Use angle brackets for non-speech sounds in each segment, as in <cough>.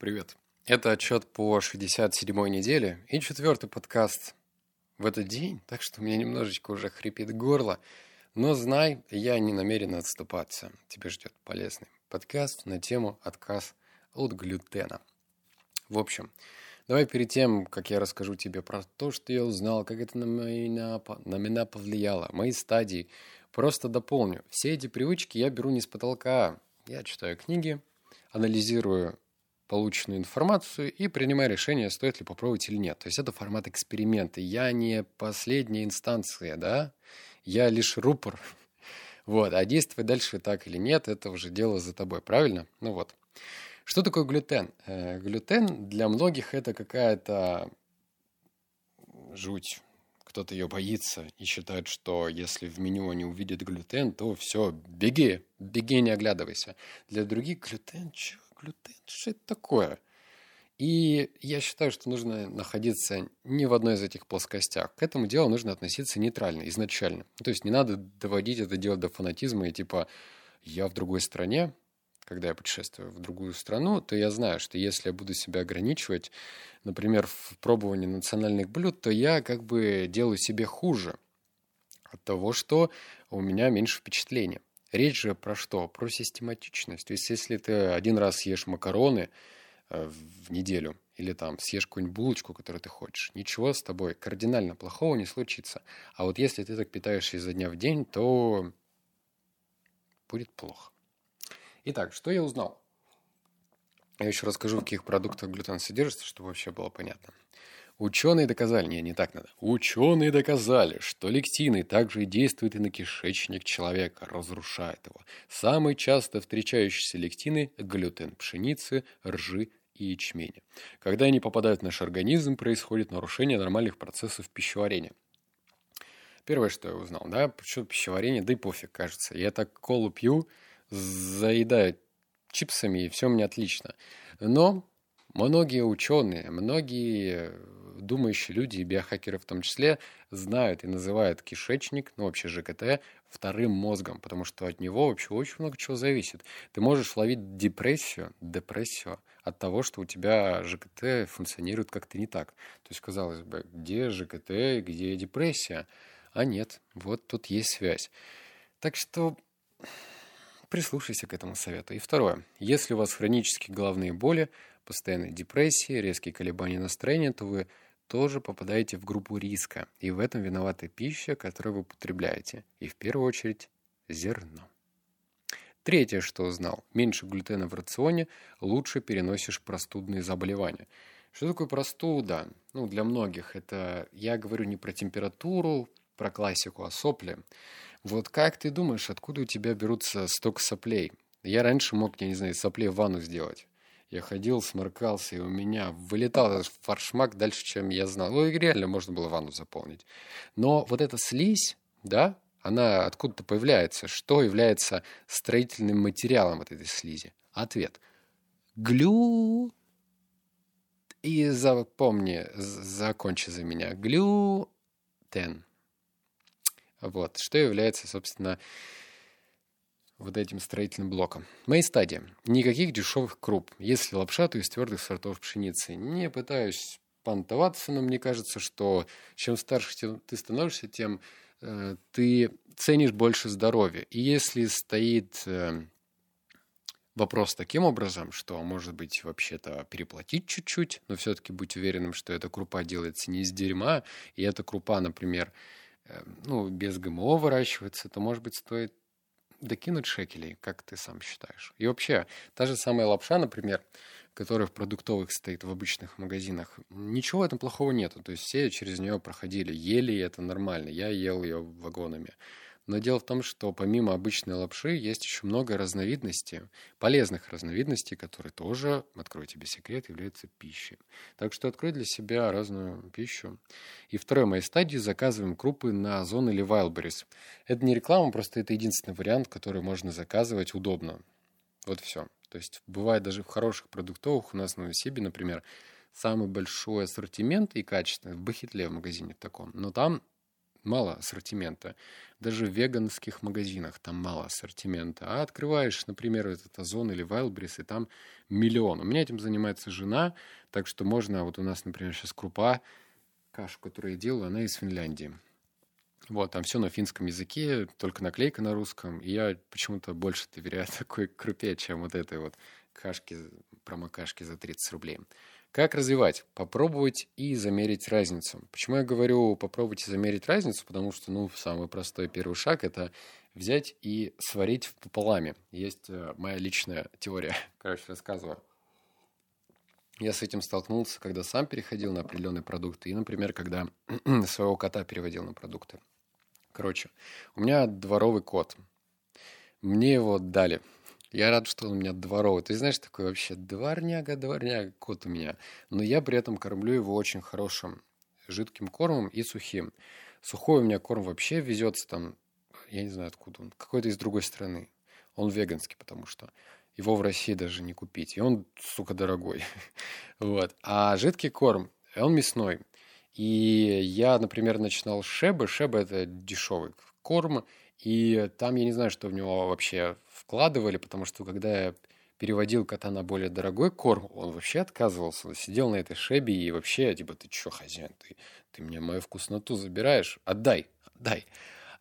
Привет. Это отчет по 67-й неделе и четвертый подкаст в этот день, так что у меня немножечко уже хрипит горло. Но знай, я не намерен отступаться. Тебя ждет полезный подкаст на тему отказ от глютена. В общем, давай перед тем, как я расскажу тебе про то, что я узнал, как это на меня, на меня повлияло, мои стадии, просто дополню. Все эти привычки я беру не с потолка. Я читаю книги, анализирую полученную информацию и принимаю решение, стоит ли попробовать или нет. То есть это формат эксперимента. Я не последняя инстанция, да? Я лишь рупор. <laughs> Вот, а действовать дальше так или нет, это уже дело за тобой, правильно? Ну вот. Что такое глютен? Э, глютен для многих это какая-то жуть. Кто-то ее боится и считает, что если в меню они увидят глютен, то все, беги, беги, не оглядывайся. Для других глютен, чего? Глютен, что это такое? И я считаю, что нужно находиться не в одной из этих плоскостях. К этому делу нужно относиться нейтрально, изначально. То есть не надо доводить это дело до фанатизма и типа «я в другой стране», когда я путешествую в другую страну, то я знаю, что если я буду себя ограничивать, например, в пробовании национальных блюд, то я как бы делаю себе хуже от того, что у меня меньше впечатления. Речь же про что? Про систематичность. То есть, если ты один раз съешь макароны э, в неделю, или там съешь какую-нибудь булочку, которую ты хочешь, ничего с тобой кардинально плохого не случится. А вот если ты так питаешься изо дня в день, то будет плохо. Итак, что я узнал? Я еще расскажу, в каких продуктах глютен содержится, чтобы вообще было понятно. Ученые доказали, не, не так надо. Ученые доказали, что лектины также действуют и на кишечник человека, разрушает его. Самые часто встречающиеся лектины – глютен пшеницы, ржи и ячменя. Когда они попадают в наш организм, происходит нарушение нормальных процессов пищеварения. Первое, что я узнал, да, почему пищеварение, да и пофиг, кажется. Я так колу пью, заедаю чипсами, и все меня отлично. Но многие ученые, многие думающие люди, и биохакеры в том числе, знают и называют кишечник, ну вообще ЖКТ, вторым мозгом, потому что от него вообще очень много чего зависит. Ты можешь ловить депрессию, депрессию от того, что у тебя ЖКТ функционирует как-то не так. То есть, казалось бы, где ЖКТ, где депрессия? А нет, вот тут есть связь. Так что прислушайся к этому совету. И второе. Если у вас хронические головные боли, постоянные депрессии, резкие колебания настроения, то вы тоже попадаете в группу риска, и в этом виновата пища, которую вы употребляете, и в первую очередь зерно. Третье, что узнал, меньше глютена в рационе, лучше переносишь простудные заболевания. Что такое простуда? Ну, для многих это, я говорю не про температуру, про классику, а сопли. Вот как ты думаешь, откуда у тебя берутся столько соплей? Я раньше мог, я не знаю, соплей в ванну сделать. Я ходил, сморкался, и у меня вылетал этот фаршмак дальше, чем я знал. Ну, и реально можно было ванну заполнить. Но вот эта слизь, да, она откуда-то появляется. Что является строительным материалом вот этой слизи? Ответ. Глю... И запомни, закончи за меня. Глютен. Вот. Что является, собственно, вот этим строительным блоком. Мои стадии. Никаких дешевых круп. Если лапша, то из твердых сортов пшеницы. Не пытаюсь понтоваться, но мне кажется, что чем старше ты становишься, тем э, ты ценишь больше здоровья. И если стоит э, вопрос таким образом, что, может быть, вообще-то переплатить чуть-чуть, но все-таки быть уверенным, что эта крупа делается не из дерьма, и эта крупа, например, э, ну, без ГМО выращивается, то, может быть, стоит докинуть шекелей, как ты сам считаешь? И вообще, та же самая лапша, например, которая в продуктовых стоит в обычных магазинах, ничего в этом плохого нету. То есть все через нее проходили, ели, это нормально. Я ел ее вагонами. Но дело в том, что помимо обычной лапши есть еще много разновидностей, полезных разновидностей, которые тоже, открою тебе секрет, являются пищей. Так что открой для себя разную пищу. И второй моей стадии заказываем крупы на Озон или Wildberries. Это не реклама, просто это единственный вариант, который можно заказывать удобно. Вот все. То есть бывает даже в хороших продуктовых, у нас на Новосибе, например, самый большой ассортимент и качество в Бахитле в магазине в таком. Но там мало ассортимента. Даже в веганских магазинах там мало ассортимента. А открываешь, например, этот Озон или Wildberries, и там миллион. У меня этим занимается жена, так что можно, вот у нас, например, сейчас крупа, кашу, которую я делаю, она из Финляндии. Вот, там все на финском языке, только наклейка на русском. И я почему-то больше доверяю <laughs> такой крупе, чем вот этой вот кашки, промокашки за 30 рублей. Как развивать? Попробовать и замерить разницу. Почему я говорю попробовать и замерить разницу? Потому что, ну, самый простой первый шаг – это взять и сварить в пополаме. Есть э, моя личная теория. <laughs> Короче, рассказываю. Я с этим столкнулся, когда сам переходил на определенные продукты. И, например, когда <clears throat> своего кота переводил на продукты. Короче, у меня дворовый кот. Мне его дали – я рад, что он у меня дворовый. Ты знаешь, такой вообще дворняга, дворняга кот у меня. Но я при этом кормлю его очень хорошим жидким кормом и сухим. Сухой у меня корм вообще везется там, я не знаю откуда он, какой-то из другой страны. Он веганский, потому что его в России даже не купить. И он, сука, дорогой. <laughs> вот. А жидкий корм, он мясной. И я, например, начинал шебы. Шеба – это дешевый корм. И там я не знаю, что в него вообще вкладывали, потому что когда я переводил кота на более дорогой корм, он вообще отказывался. Он сидел на этой шебе и вообще, типа, ты что, хозяин, ты, ты мне мою вкусноту забираешь? Отдай, отдай.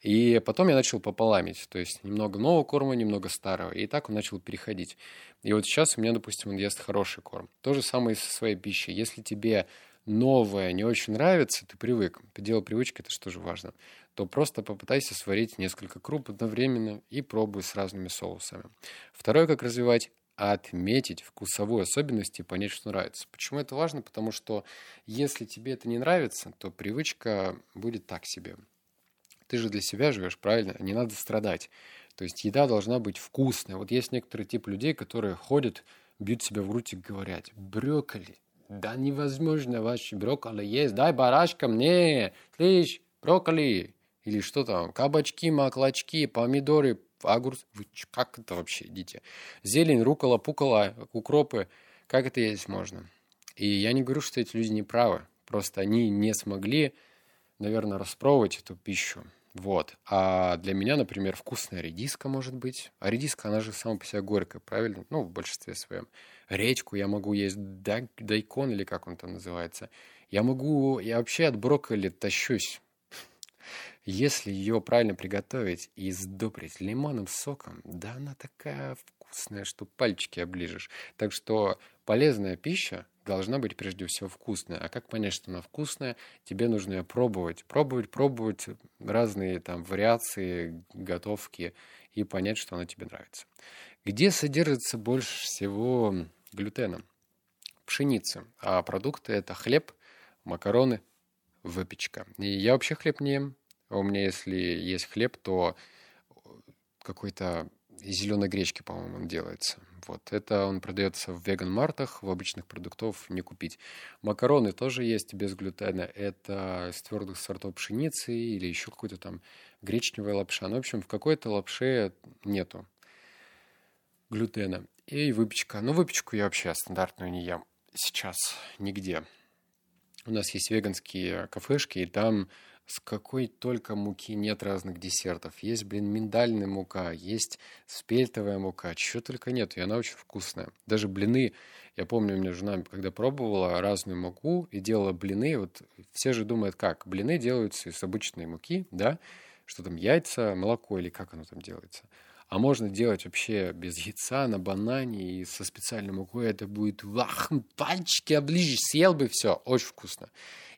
И потом я начал пополамить, то есть немного нового корма, немного старого. И так он начал переходить. И вот сейчас у меня, допустим, он ест хороший корм. То же самое и со своей пищей. Если тебе новое не очень нравится, ты привык. Дело привычки, это же важно то просто попытайся сварить несколько круп одновременно и пробуй с разными соусами. Второе, как развивать отметить вкусовую особенность и понять, что нравится. Почему это важно? Потому что если тебе это не нравится, то привычка будет так себе. Ты же для себя живешь, правильно? Не надо страдать. То есть еда должна быть вкусная. Вот есть некоторый тип людей, которые ходят, бьют себя в грудь и говорят, брокколи, да невозможно ваш брокколи есть, дай барашка мне, слышь, брокколи, или что там, кабачки, маклачки, помидоры, огурцы. Вы как это вообще идите? Зелень, рукола, пукола, укропы. Как это есть можно? И я не говорю, что эти люди не правы. Просто они не смогли, наверное, распробовать эту пищу. Вот. А для меня, например, вкусная редиска может быть. А редиска, она же сама по себе горькая, правильно? Ну, в большинстве своем. Редьку я могу есть, дайкон или как он там называется. Я могу, я вообще от брокколи тащусь. Если ее правильно приготовить и сдобрить лимонным соком, да она такая вкусная, что пальчики оближешь. Так что полезная пища должна быть прежде всего вкусная. А как понять, что она вкусная? Тебе нужно ее пробовать. Пробовать, пробовать разные там вариации готовки и понять, что она тебе нравится. Где содержится больше всего глютена? Пшеница. А продукты это хлеб, макароны, выпечка. И я вообще хлеб не ем. А у меня, если есть хлеб, то какой-то из зеленой гречки, по-моему, он делается. Вот. Это он продается в веган-мартах, в обычных продуктов не купить. Макароны тоже есть без глютена. Это из твердых сортов пшеницы или еще какой-то там гречневая лапша. Ну, в общем, в какой-то лапше нету глютена. И выпечка. Ну, выпечку я вообще стандартную не ем сейчас нигде. У нас есть веганские кафешки, и там с какой только муки нет разных десертов. Есть, блин, миндальная мука, есть спельтовая мука, чего только нет, и она очень вкусная. Даже блины, я помню, у меня жена, когда пробовала разную муку и делала блины, вот все же думают, как? Блины делаются из обычной муки, да? Что там, яйца, молоко или как оно там делается? А можно делать вообще без яйца, на банане и со специальной мукой. Это будет вах, пальчики оближешь, съел бы все. Очень вкусно.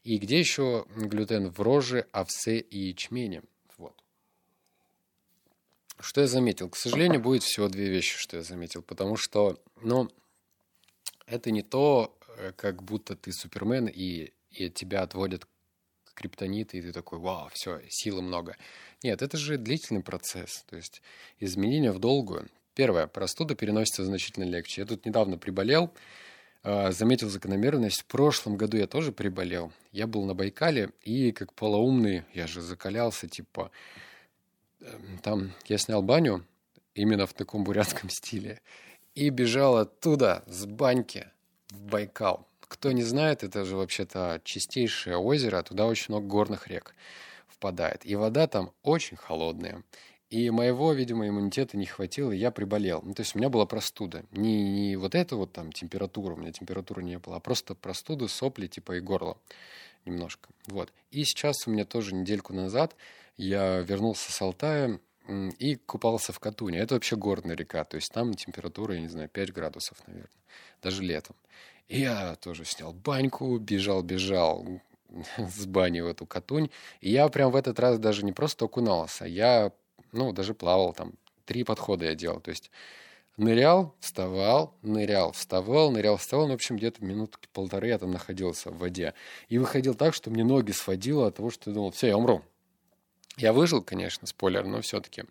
И где еще глютен? В роже, овсе и ячмене. Вот. Что я заметил? К сожалению, будет всего две вещи, что я заметил. Потому что, ну, это не то, э, как будто ты супермен, и, и тебя отводят криптонит, и ты такой, вау, все, силы много. Нет, это же длительный процесс. То есть изменения в долгую. Первое, простуда переносится значительно легче. Я тут недавно приболел, а, заметил закономерность. В прошлом году я тоже приболел. Я был на Байкале, и как полоумный, я же закалялся, типа, эм, там я снял баню именно в таком бурятском стиле и бежал оттуда, с баньки, в Байкал. Кто не знает, это же вообще-то чистейшее озеро, туда очень много горных рек. В совпадает. И вода там очень холодная. И моего, видимо, иммунитета не хватило, и я приболел. Ну, то есть у меня была простуда. Не, не вот эта вот там температура, у меня температуры не было, а просто простуда, сопли, типа и горло немножко. Вот. И сейчас у меня тоже недельку назад я вернулся с Алтая и купался в Катуне. Это вообще горная река, то есть там температура, я не знаю, 5 градусов, наверное, даже летом. Я тоже снял баньку, бежал-бежал <laughs> с бани в эту Катунь. И я прям в этот раз даже не просто окунался, я ну, даже плавал там. Три подхода я делал. То есть нырял, вставал, нырял, вставал, нырял, вставал. Ну, в общем, где-то минут полторы я там находился в воде. И выходил так, что мне ноги сводило от того, что я думал, все, я умру. Я выжил, конечно, спойлер, но все-таки.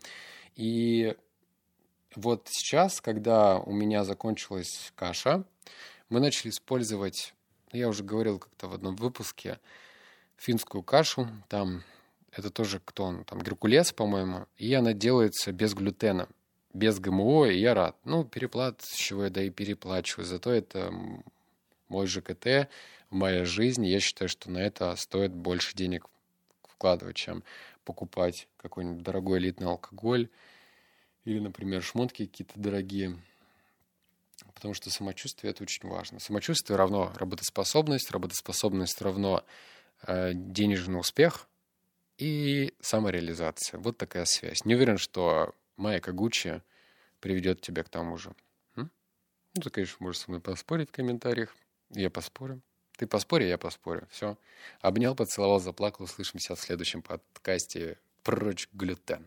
И вот сейчас, когда у меня закончилась каша, мы начали использовать, я уже говорил как-то в одном выпуске, финскую кашу. Там это тоже кто он, там, Геркулес, по-моему, и она делается без глютена, без ГМО, и я рад. Ну, переплачиваю, да и переплачиваю, зато это мой ЖКТ, моя жизнь, я считаю, что на это стоит больше денег вкладывать, чем покупать какой-нибудь дорогой элитный алкоголь или, например, шмотки какие-то дорогие. Потому что самочувствие это очень важно. Самочувствие равно работоспособность, работоспособность равно э, денежный успех, и самореализация. Вот такая связь. Не уверен, что Майя Кагучи приведет тебя к тому же. М? Ну, ты, конечно, можешь со мной поспорить в комментариях. Я поспорю. Ты поспори, я поспорю. Все. Обнял, поцеловал, заплакал. Услышимся в следующем подкасте «Прочь глютен».